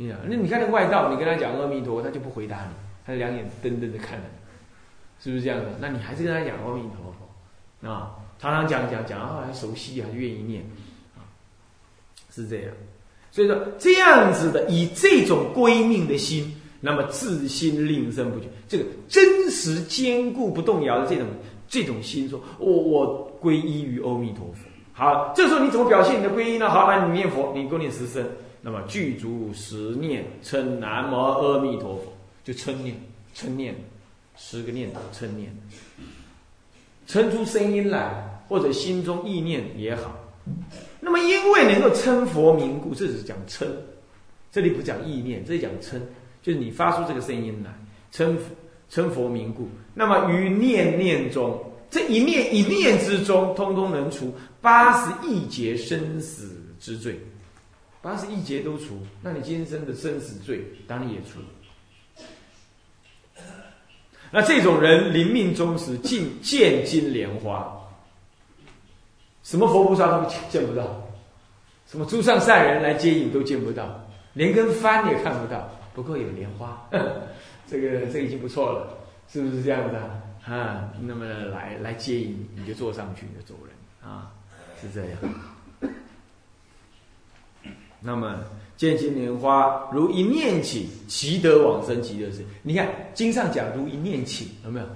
你那你看那个外道，你跟他讲阿弥陀佛，他就不回答你，他两眼瞪瞪的看着你，是不是这样的？那你还是跟他讲阿弥陀佛啊，常常讲讲讲啊，还熟悉还愿意念啊，是这样。所以说这样子的，以这种归命的心，那么自心令声不绝，这个真实坚固不动摇的这种这种心，说我我皈依于阿弥陀佛。好，这时候你怎么表现你的皈依呢？好，那你念佛，你多念十声。那么具足十念称南无阿弥陀佛，就称念称念十个念头称念，称出声音来或者心中意念也好。那么因为能够称佛名故，这是讲称，这里不讲意念，这里讲称，就是你发出这个声音来称称佛名故。那么于念念中，这一念一念之中，通通能除八十亿劫生死之罪。八十一劫都除，那你今生的生死罪当然也除。那这种人临命终时尽见金莲花，什么佛菩萨都见不到，什么诸上善人来接引都见不到，连根幡也看不到。不过有莲花，这个这已经不错了，是不是这样的啊？那么来来接引，你就坐上去你就走人啊，是这样。那么见金莲花，如一念起，即得往生极乐世界。你看经上讲，如一念起，有没有？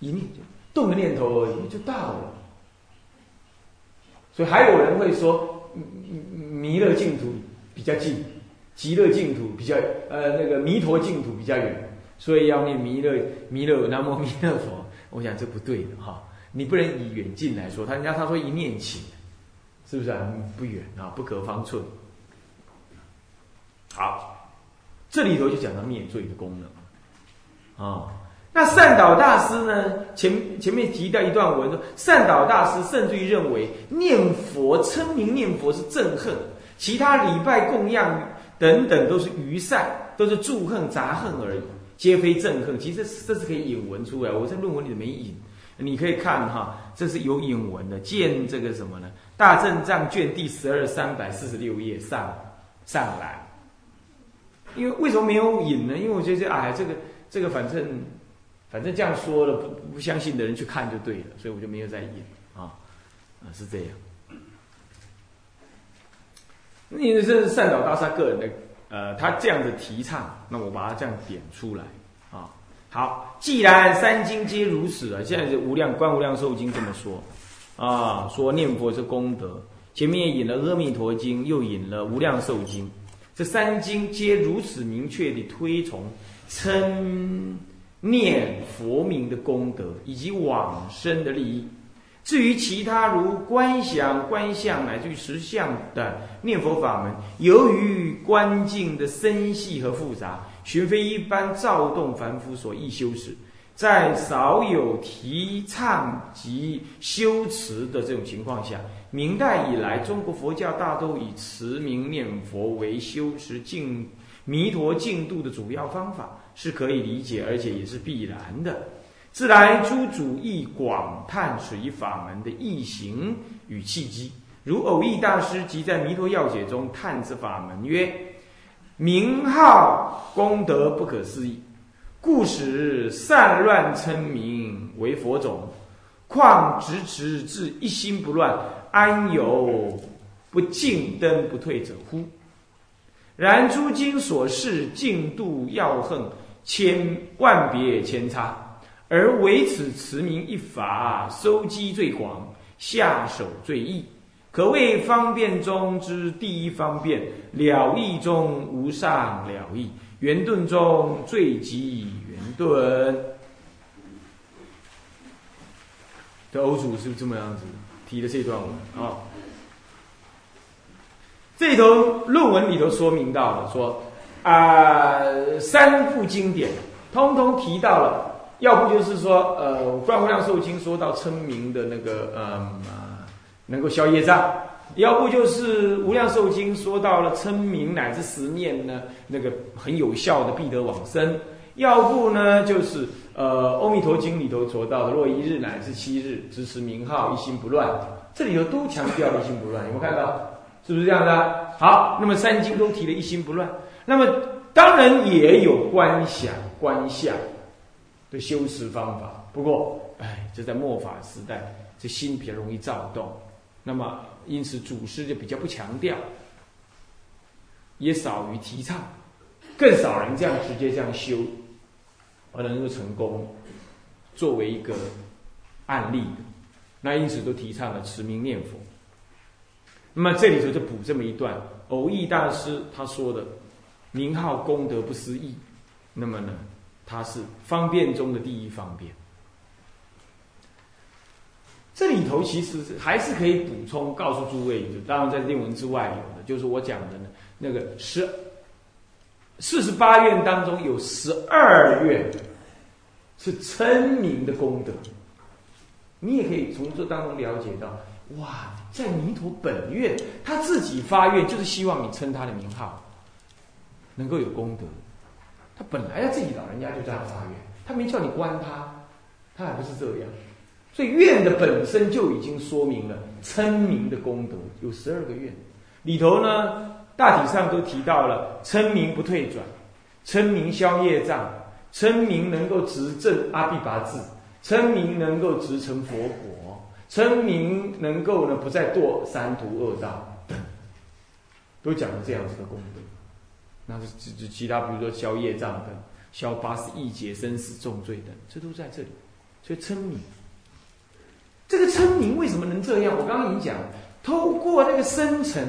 一念就动个念头而已，就到了。所以还有人会说，弥勒净土比较近，极乐净土比较呃那个弥陀净土比较远，所以要念弥勒弥勒南无弥勒佛。我想这不对的哈，你不能以远近来说。他人家他说一念起，是不是啊？不远啊，不可方寸。好，这里头就讲到灭罪的功能啊。那善导大师呢？前前面提到一段文说，善导大师甚至于认为念佛称名念佛是憎恨，其他礼拜供养等等都是愚善，都是祝恨杂恨而已，皆非憎恨。其实这是可以引文出来，我在论文里没引，你可以看哈，这是有引文的。见这个什么呢？大正藏卷第十二三百四十六页上上来。因为为什么没有引呢？因为我觉得哎，这个这个反正反正这样说了，不不相信的人去看就对了，所以我就没有再引啊啊是这样。因为这是善导大师个人的呃，他这样的提倡，那我把它这样点出来啊。好，既然三经皆如此啊，现在是无量观无量寿经这么说啊，说念佛是功德，前面引了阿弥陀经，又引了无量寿经。这三经皆如此明确地推崇称念佛名的功德以及往生的利益。至于其他如观想、观相乃至于实相的念佛法门，由于观境的深细和复杂，寻非一般躁动凡夫所易修持，在少有提倡及修持的这种情况下。明代以来，中国佛教大都以持名念佛为修持净弥陀净土的主要方法，是可以理解，而且也是必然的。自来诸主义广探此一法门的异行与契机，如偶益大师即在《弥陀要解》中探此法门曰：“名号功德不可思议，故使散乱称名为佛种，况直持至一心不乱。”安有不进灯不退者乎？然诸经所示进度要恨千万别千差，而唯此持名一法，收机最广，下手最易，可谓方便中之第一方便，了义中无上了义，圆顿中最极圆顿。这欧主是不是这么样子？提的这段文啊，这头论文里头说明到了，说啊三部经典通通提到了，要不就是说呃《观无量寿经》说到称名的那个嗯能够消业障，要不就是《无量寿经》说到了称名乃至十念呢那个很有效的必得往生，要不呢就是。呃，《阿弥陀经》里头说到的，若一日乃至七日，支持名号，一心不乱，这里头都强调一心不乱，有没有看到？是不是这样的？好，那么三经都提了一心不乱，那么当然也有观想、观相的修持方法。不过，哎，这在末法时代，这心比较容易躁动。那么，因此祖师就比较不强调，也少于提倡，更少人这样直接这样修，而能够成功，作为一个案例。那因此都提倡了持名念佛。那么这里头就补这么一段，偶益大师他说的名号功德不思议。那么呢，它是方便中的第一方便。这里头其实还是可以补充告诉诸位，当然在令文之外有的，就是我讲的呢，那个十四十八愿当中有十二愿是称名的功德，你也可以从这当中了解到，哇，在弥陀本愿他自己发愿，就是希望你称他的名号，能够有功德。他本来他自己老人家就这样发愿，他没叫你关他，他还不是这样。所以愿的本身就已经说明了称名的功德有十二个愿，里头呢大体上都提到了称名不退转，称名消业障，称名能够执正阿毗跋致，称名能够直成佛果，称名能够呢不再堕三途恶道等，都讲了这样子的功德。那是其其他比如说消业障等，消八十亿劫生死重罪等，这都在这里。所以称名。这个称名为什么能这样？我刚刚已经讲，透过那个深层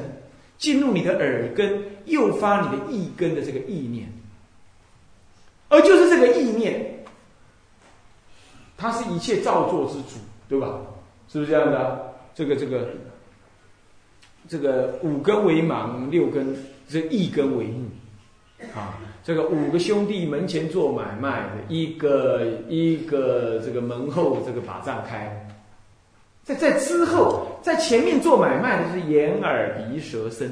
进入你的耳根，诱发你的意根的这个意念，而就是这个意念，它是一切造作之主，对吧？是不是这样的？这个这个这个五根为盲，六根这一根为目啊！这个五个兄弟门前做买卖，一个一个这个门后这个把账开。在在之后，在前面做买卖的是眼耳鼻舌身，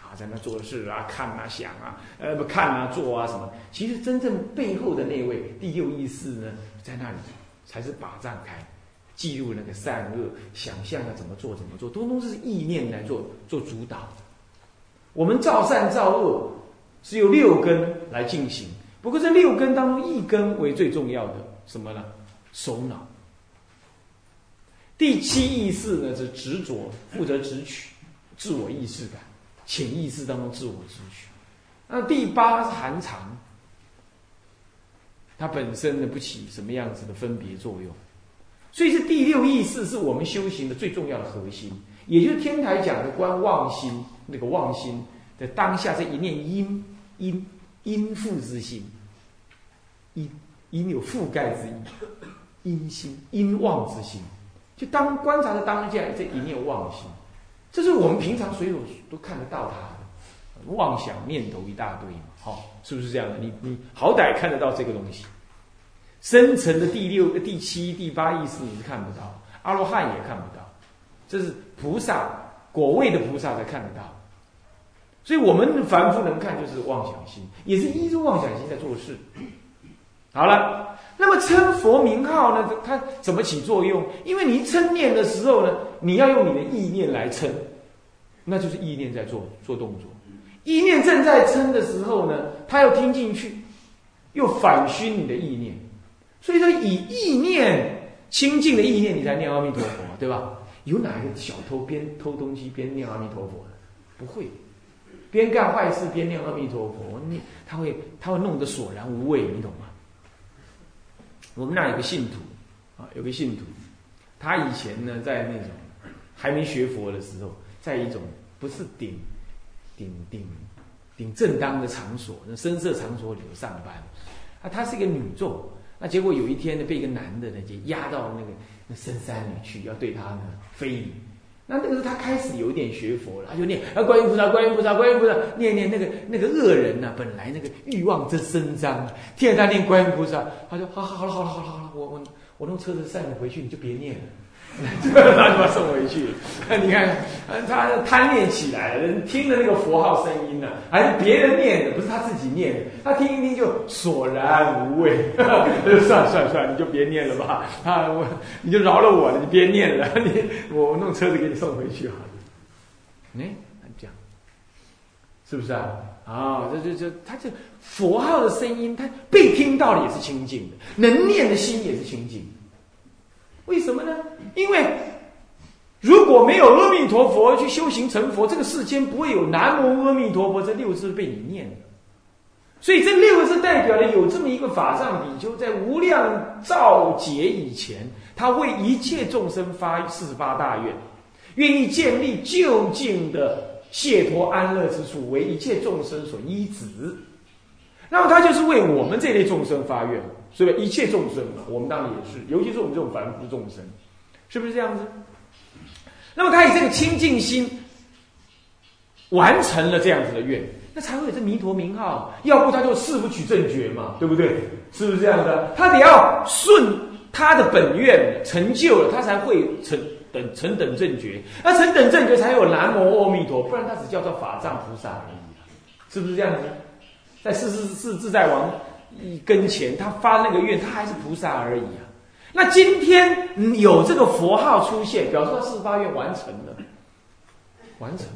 啊，在那做事啊，看啊，想啊，呃，不看啊，做啊什么？其实真正背后的那位第六意识呢，在那里才是把账开，记录那个善恶，想象要怎么做怎么做，通通是意念来做做主导。我们造善造恶是由六根来进行，不过这六根当中一根为最重要的什么呢？首脑。第七意识呢是执着，负责执取自我意识感，潜意识当中自我执取。那第八是含藏，它本身呢不起什么样子的分别作用，所以是第六意识是我们修行的最重要的核心，也就是天台讲的观妄心，那个妄心的当下这一念因因因覆之心，因因有覆盖之意，因心因妄之心。就当观察的当下，这一念妄心，这是我们平常随手都看得到它的妄想念头一大堆嘛，好，是不是这样的？你你好歹看得到这个东西，深层的第六、第七、第八意识你是看不到，阿罗汉也看不到，这是菩萨果位的菩萨才看得到，所以我们凡夫能看就是妄想心，也是依着妄想心在做事。好了。那么称佛名号呢？它怎么起作用？因为你称念的时候呢，你要用你的意念来称，那就是意念在做做动作。意念正在称的时候呢，他要听进去，又反熏你的意念。所以说，以意念清净的意念，你才念阿弥陀佛，对吧？有哪一个小偷边偷东西边念阿弥陀佛？不会，边干坏事边念阿弥陀佛，念他会他会弄得索然无味，你懂吗？我们那有个信徒，啊，有个信徒，他以前呢，在那种还没学佛的时候，在一种不是顶顶顶顶正当的场所，那深色场所里头上班，啊，她是一个女众，那结果有一天呢，被一个男的呢就压到那个那深山里去，要对她呢非礼。那那个时候他开始有点学佛了，他就念啊，观音菩萨，观音菩萨，观音菩萨，念念那个那个恶人呐，本来那个欲望真深张，听着他念观音菩萨，他说好好好了好了好了好了，我我我弄车子载你回去，你就别念了。他就把送回去。你看，他贪念起来了，人听的那个佛号声音呢，还是别人念的，不是他自己念的。他听一听就索然无味，算了算了算了，你就别念了吧。啊，我你就饶了我了，你别念了。你我弄车子给你送回去好了。哎，这样，是不是啊？啊，这这这，他这佛号的声音，他被听到的也是清净的，能念的心也是清净。为什么呢？因为如果没有阿弥陀佛去修行成佛，这个世间不会有南无阿弥陀佛这六字被你念的。所以这六个字代表了有这么一个法藏比丘，在无量造劫以前，他为一切众生发四十八大愿，愿意建立就近的。解脱安乐之处，为一切众生所依止。那么他就是为我们这类众生发愿，所以一切众生嘛，我们当然也是，尤其是我们这种凡夫众生，是不是这样子？那么他以这个清净心完成了这样子的愿，那才会有这弥陀名号。要不他就誓不取正觉嘛，对不对？是不是这样的？他得要顺他的本愿成就了，他才会成。等成等正觉，那成等正觉才有南无阿弥陀，不然他只叫做法藏菩萨而已，是不是这样子？在四四四自在王跟前，他发那个愿，他还是菩萨而已啊。那今天有这个佛号出现，表示他四八愿完成了，完成。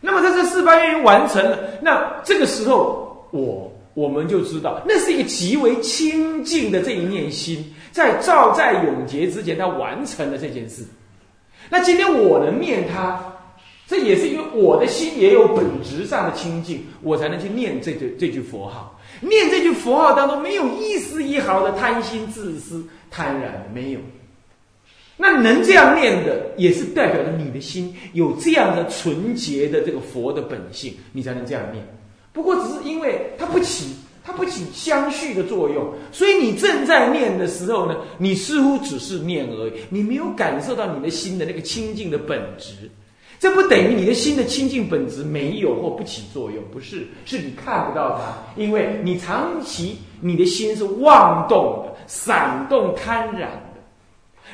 那么他这四八愿完成了，那这个时候我。我们就知道，那是一个极为清净的这一念心，在照在永劫之前，他完成了这件事。那今天我能念他，这也是因为我的心也有本质上的清净，我才能去念这句这句佛号。念这句佛号当中，没有一丝一毫的贪心、自私、贪婪的，没有。那能这样念的，也是代表着你的心有这样的纯洁的这个佛的本性，你才能这样念。不过，只是因为它不起，它不起相续的作用，所以你正在念的时候呢，你似乎只是念而已，你没有感受到你的心的那个清净的本质。这不等于你的心的清净本质没有或不起作用，不是，是你看不到它，因为你长期你的心是妄动的、闪动、贪染的。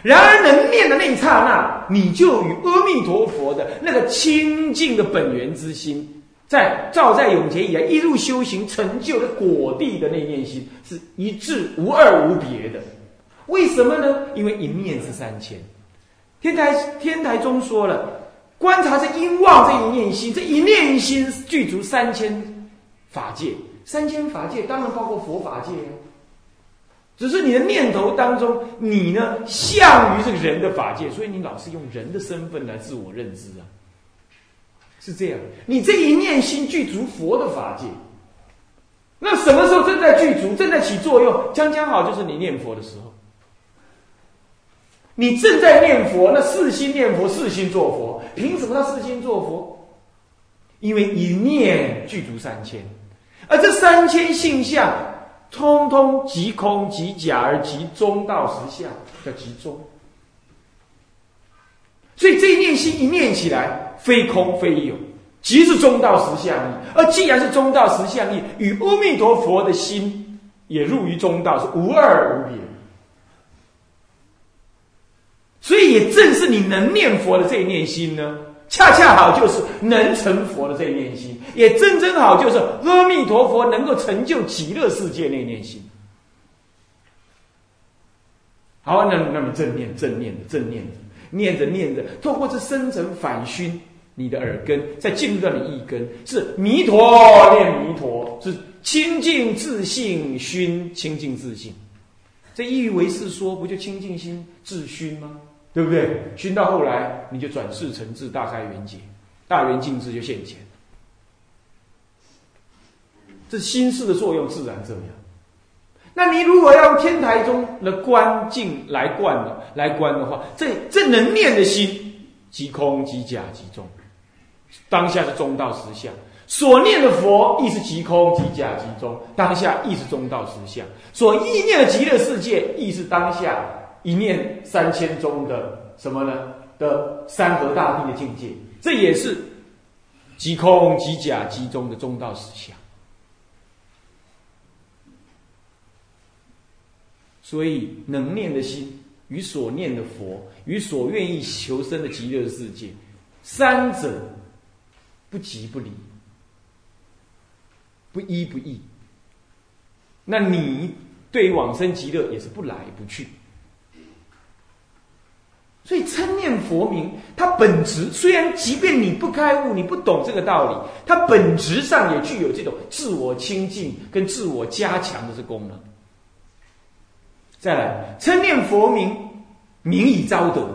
然而，能念的那一刹那，你就与阿弥陀佛的那个清净的本源之心。在照在永劫以来一路修行成就的果地的那念心是一致无二无别的，为什么呢？因为一念是三千。天台天台中说了，观察这因妄这一念心，这一念心具足三千法界，三千法界当然包括佛法界啊。只是你的念头当中，你呢向于这个人的法界，所以你老是用人的身份来自我认知啊。是这样，你这一念心具足佛的法界，那什么时候正在具足、正在起作用？将将好就是你念佛的时候。你正在念佛，那四心念佛，四心做佛，凭什么他四心做佛？因为一念具足三千，而这三千性相，通通即空即假而即中道实相，叫即中。所以这一念心一念起来，非空非有，即是中道实相义。而既然是中道实相义，与阿弥陀佛的心也入于中道，是无二无别。所以也正是你能念佛的这一念心呢，恰恰好就是能成佛的这一念心，也正正好就是阿弥陀佛能够成就极乐世界那念心。好，那那么正念正念的正念的。念着念着，透过这深层反熏你的耳根，再进入到你意根，是弥陀念弥陀，是清净自信熏清净自信。这意为是说，不就清净心自熏吗？对不对？熏到后来，你就转世成智，大开圆解，大圆净智就现前。这心事的作用自然这样。那你如果要用天台中的观境来观的来观的话，这这能念的心即空即假即中，当下是中道实相。所念的佛亦是即空即假即中，当下亦是中道实相。所意念的极乐世界亦是当下一念三千中的什么呢？的山河大地的境界，这也是即空即假即中的中道实相。所以，能念的心与所念的佛，与所愿意求生的极乐世界，三者不即不离，不依不异。那你对往生极乐也是不来不去。所以，称念佛名，它本质虽然即便你不开悟，你不懂这个道理，它本质上也具有这种自我清净跟自我加强的这功能。再来，称念佛名，名以招德。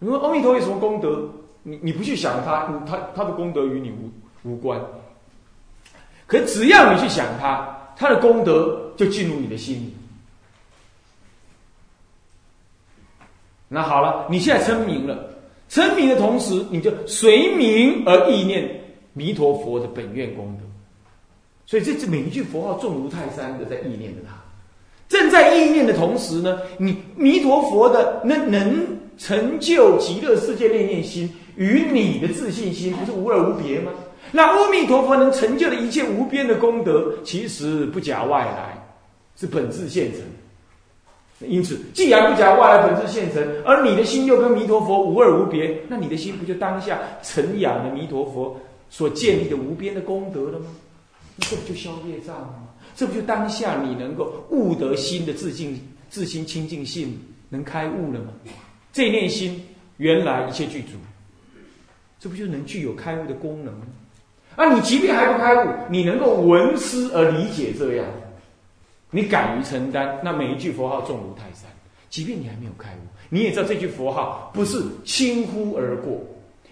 你说阿弥陀有什么功德？你你不去想他，他他的功德与你无无关。可只要你去想他，他的功德就进入你的心里。那好了，你现在称名了，称名的同时，你就随名而意念弥陀佛的本愿功德。所以这这每一句佛号重如泰山的在意念着他，正在意念的同时呢，你弥陀佛的那能成就极乐世界念念心，与你的自信心不是无二无别吗？那阿弥陀佛能成就的一切无边的功德，其实不假外来，是本自现成。因此，既然不讲外来本质现成，而你的心又跟弥陀佛无二无别，那你的心不就当下承养了弥陀佛所建立的无边的功德了吗？这不就消业障吗？这不就当下你能够悟得心的自净、自心清净性，能开悟了吗？这念心原来一切具足，这不就能具有开悟的功能吗？啊你即便还不开悟，你能够闻思而理解这样。你敢于承担，那每一句佛号重如泰山。即便你还没有开悟，你也知道这句佛号不是轻忽而过。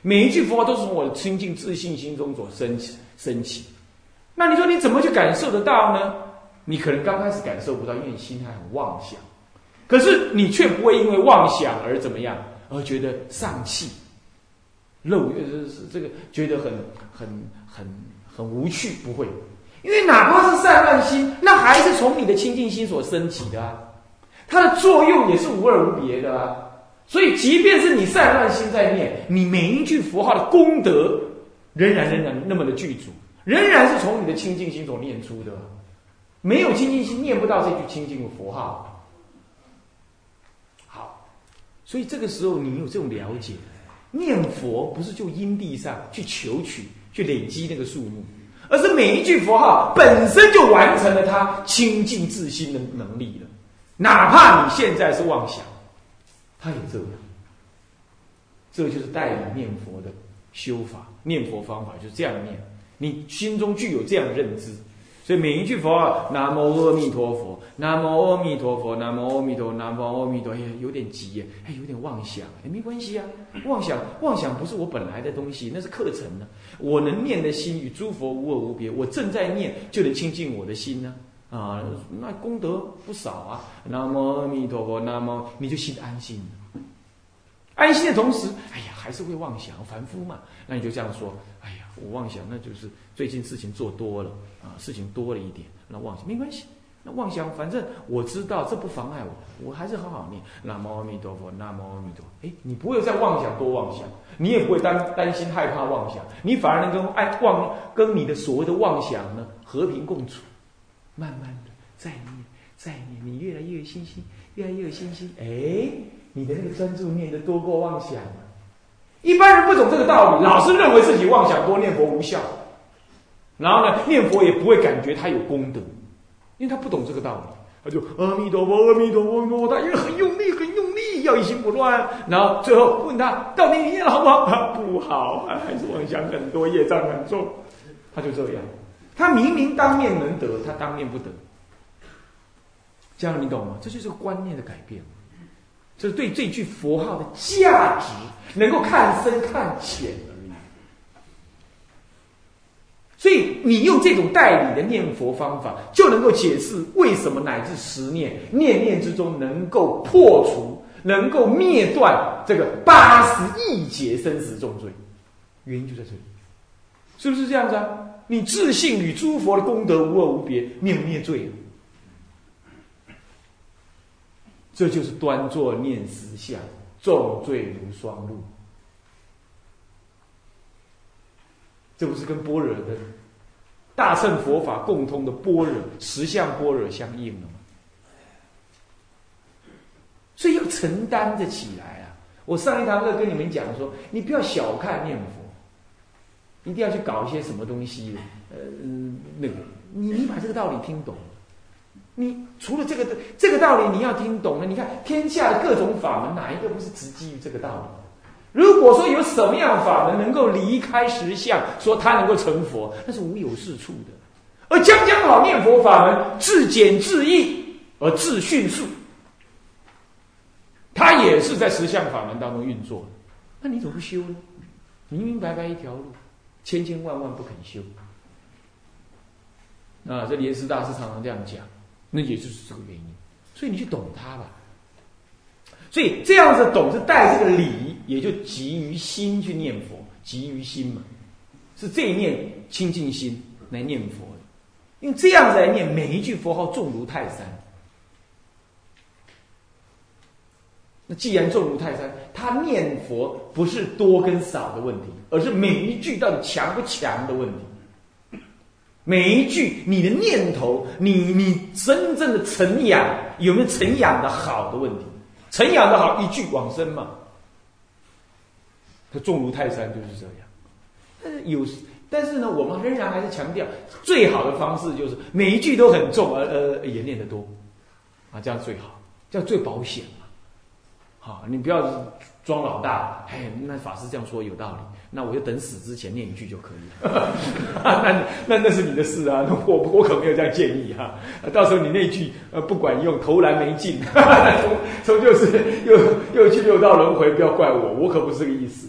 每一句佛号都是从我的清净自信心中所升起升起。那你说你怎么去感受得到呢？你可能刚开始感受不到，因为心还很妄想。可是你却不会因为妄想而怎么样，而觉得丧气、漏呃这个觉得很很很很无趣，不会。因为哪怕是散乱心，那还是从你的清净心所升起的啊，它的作用也是无二无别的啊。所以，即便是你散乱心在念，你每一句佛号的功德，仍然仍然那么的具足，仍然是从你的清净心所念出的。没有清净心，念不到这句清净的佛号。好，所以这个时候你有这种了解，念佛不是就因地上去求取、去累积那个数目。而是每一句佛号本身就完成了他清净自心的能力了，哪怕你现在是妄想，他也这样。这就是代理念佛的修法，念佛方法就是这样念。你心中具有这样的认知。所以每一句佛号，南无阿弥陀佛，南无阿弥陀佛，南无阿弥陀，南无阿弥陀，哎，有点急耶，哎，有点妄想，哎，没关系啊，妄想，妄想不是我本来的东西，那是课程呢。我能念的心与诸佛无二无别，我正在念就能清净我的心呢，啊，那功德不少啊。南无阿弥陀佛，南无，你就心安心。安心的同时，哎呀，还是会妄想，凡夫嘛，那你就这样说，哎呀，我妄想，那就是最近事情做多了啊，事情多了一点，那妄想没关系，那妄想反正我知道这不妨碍我，我还是好好念南无阿弥陀佛，南无阿弥陀佛。哎，你不会再妄想多妄想，你也不会担担心害怕妄想，你反而能跟爱妄跟你的所谓的妄想呢和平共处，慢慢的再念再念，你越来越有信心，越来越有信心，哎。你的那个专注念的多过妄想，一般人不懂这个道理，老是认为自己妄想多念佛无效，然后呢，念佛也不会感觉他有功德，因为他不懂这个道理，他就阿弥陀佛，阿弥陀佛，阿弥陀佛，他因为很用力，很用力，要一心不乱，然后最后问他到底你念好不好？他不好，还是妄想很多，业障很重，他就这样，他明明当面能得，他当面不得，这样你懂吗？这就是观念的改变。这是对这句佛号的价值能够看深看浅而已。所以你用这种代理的念佛方法，就能够解释为什么乃至十念念念之中能够破除、能够灭断这个八十亿劫生死重罪，原因就在这里，是不是这样子啊？你自信与诸佛的功德无二无别，灭不灭罪啊？这就是端坐念实相，重罪如双露。这不是跟般若的大乘佛法共通的般若实相般若相应了吗？所以要承担着起来啊！我上一堂课跟你们讲说，你不要小看念佛，一定要去搞一些什么东西，呃，那个，你你把这个道理听懂。你除了这个这个道理，你要听懂了。你看天下的各种法门，哪一个不是直基于这个道理？如果说有什么样法门能够离开实相，说他能够成佛，那是无有是处的。而将将好念佛法门，自简自易而自迅速，他也是在实相法门当中运作。那你怎么不修呢？明明白白一条路，千千万万不肯修。啊，这莲师大师常常这样讲，那也就是这个原因。所以你去懂它吧。所以这样子懂是带这个理，也就急于心去念佛，急于心嘛，是这一念清净心来念佛的。用这样子来念，每一句佛号重如泰山。那既然重如泰山，他念佛不是多跟少的问题，而是每一句到底强不强的问题。每一句你的念头，你你真正的成养有没有成养的好的问题？成养的好，一句往生嘛。他重如泰山就是这样。但是有，但是呢，我们仍然还是强调最好的方式就是每一句都很重，而呃也念得多，啊，这样最好，这样最保险嘛。好，你不要装老大，哎，那法师这样说有道理，那我就等死之前念一句就可以了。那那那是你的事啊，我我可没有这样建议哈。到时候你那句呃不管用，投篮没进，从从就是又又去六道轮回，不要怪我，我可不是这个意思。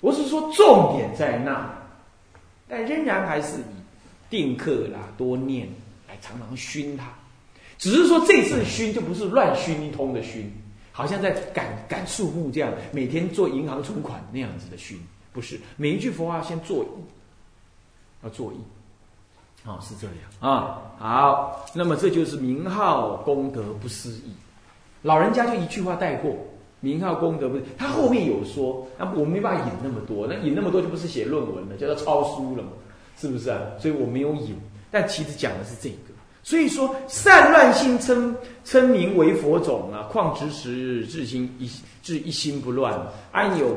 我是说重点在那，但仍然还是以定课啦、多念来常常熏它。只是说这次熏就不是乱熏一通的熏，好像在赶赶树木这样，每天做银行存款那样子的熏，不是每一句佛号先作意，要做意，哦，是这样啊。好，那么这就是名号功德不思议，老人家就一句话带过。名号功德不，他后面有说，那我没办法引那么多，那引那么多就不是写论文了，叫做抄书了嘛，是不是啊？所以我没有引，但其实讲的是这个。所以说，善乱心称称名为佛种啊，况执时至心一至一心不乱，安有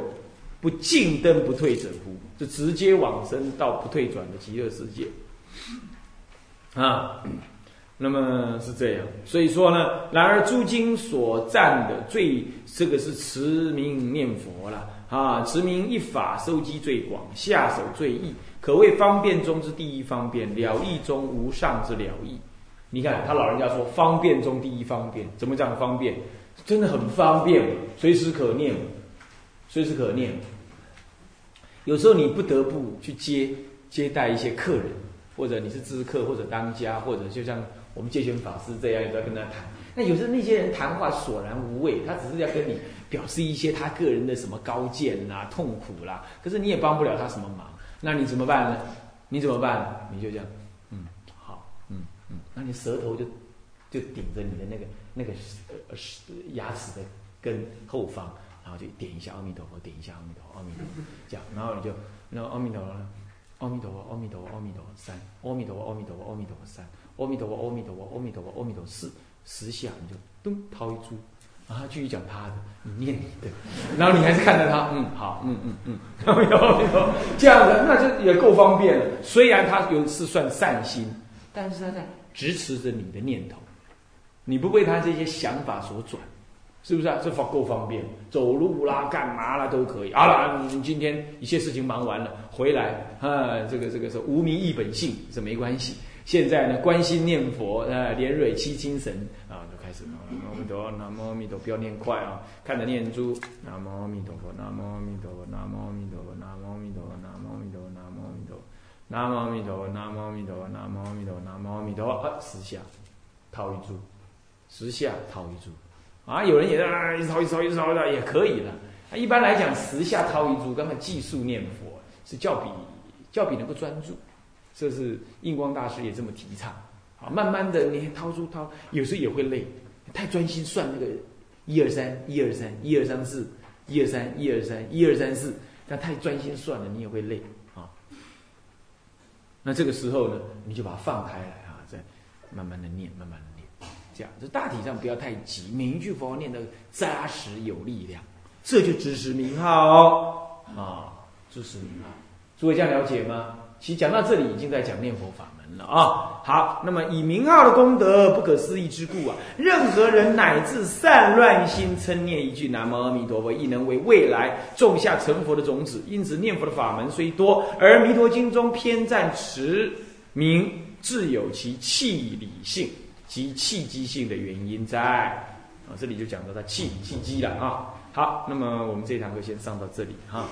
不进灯不退者乎？就直接往生到不退转的极乐世界啊。那么是这样，所以说呢，然而诸经所赞的最这个是持名念佛了啊，持名一法收集最广，下手最易，可谓方便中之第一方便，了义中无上之了义。你看他老人家说方便中第一方便，怎么讲方便？真的很方便，随时可念，随时可念。有时候你不得不去接接待一些客人，或者你是知客，或者当家，或者就像。我们戒权法师这样也在跟他谈，那有时候那些人谈话索然无味，他只是要跟你表示一些他个人的什么高见啦、痛苦啦，可是你也帮不了他什么忙，那你怎么办呢？你怎么办？你就这样，嗯，好，嗯嗯，那你舌头就就顶着你的那个那个呃牙齿的根后方，然后就点一下阿弥陀佛，点一下阿弥陀佛，阿弥陀佛，这样，然后你就然后阿弥陀佛，阿弥陀佛，阿弥陀佛，阿弥陀佛三，阿弥陀佛，阿弥陀佛，阿弥陀佛三。阿弥陀佛，阿弥陀佛，阿弥陀佛，阿弥陀佛四十下，你就咚掏一株，然后继续讲他的，你念你的，然后你还是看着他，嗯，好，嗯嗯嗯，阿弥陀佛，阿弥陀佛，这样的那就也够方便了。虽然他有是算善心，但是他在支持着你的念头，你不被他这些想法所转，是不是啊？这方够方便，走路啦、干嘛啦都可以。好了，你今天一切事情忙完了，回来啊，这个这个是无名一本性，这没关系。现在呢，关心念佛，呃，连蕊七精神啊，就开始。南无阿弥陀佛，南无阿弥陀，不要念快啊，看着念珠。南无阿弥陀佛，南无阿弥陀佛，南无阿弥陀佛，南无阿弥陀佛，南无阿弥陀佛，南无阿弥陀佛，南无阿弥陀佛，南无阿弥陀佛，南无阿弥陀佛，南无阿弥陀佛。啊，十下套一珠，十下套一珠。啊，有人也在啊，一直掏，一直掏，一直掏的也可以的。啊，一般来讲，十下掏一珠，刚才计数念佛是较比较比能够专注。这是印光大师也这么提倡，啊，慢慢的你掏出掏，有时候也会累，太专心算那个一二三一二三一二三四一二三一二三一二三四，但太专心算了，你也会累啊。那这个时候呢，你就把它放开来啊，再慢慢的念，慢慢的，这样，这大体上不要太急，每一句佛号念的扎实有力量，这就知识名号啊，知识名号，诸位这样了解吗？其实讲到这里，已经在讲念佛法门了啊。好，那么以名号的功德不可思议之故啊，任何人乃至散乱心称念一句南无阿弥陀佛，亦能为未来种下成佛的种子。因此念佛的法门虽多，而《弥陀经》中偏赞持名，自有其气理性及契机性的原因在啊。这里就讲到它契契机了啊。好，那么我们这堂课先上到这里哈。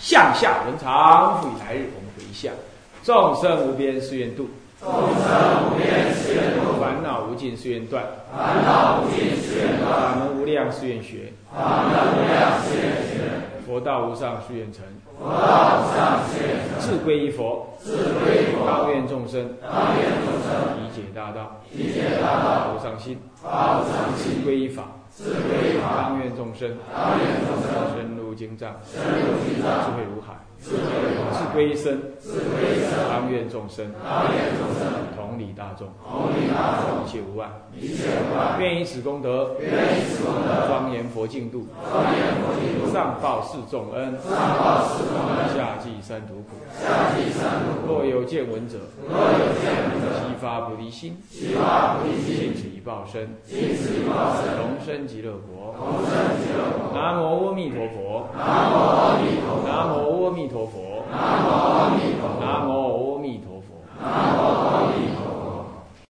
向下文长，复以来日，我们回向。众生无边誓愿度，众生无边誓愿度；烦恼无尽誓愿断，烦恼无尽誓愿断；法门无量誓愿学，法门无量誓愿学；佛道无上誓愿成，自归依佛，自归依佛；当愿众生，当愿众生，理解大道，理解大道；无上心，发无上自心；归依法，自归依法；当愿众生，当愿众生，深入经藏，深入经藏；智慧如海；自归依身，自归依身；当愿众生，当愿众生，同理大众，同理大众，一切无碍。一切无碍。愿以此功德，愿以此功德，庄严佛净土，庄严佛净土，上报四重恩，上报四重恩，下济三途苦。下济三途苦。若有见闻者，若有见闻者，悉发菩提心，悉发菩提心，尽此一报身，尽此一报身，同生极乐国。同生极乐国。南无阿弥陀佛，南无阿弥陀佛。南无阿弥陀佛。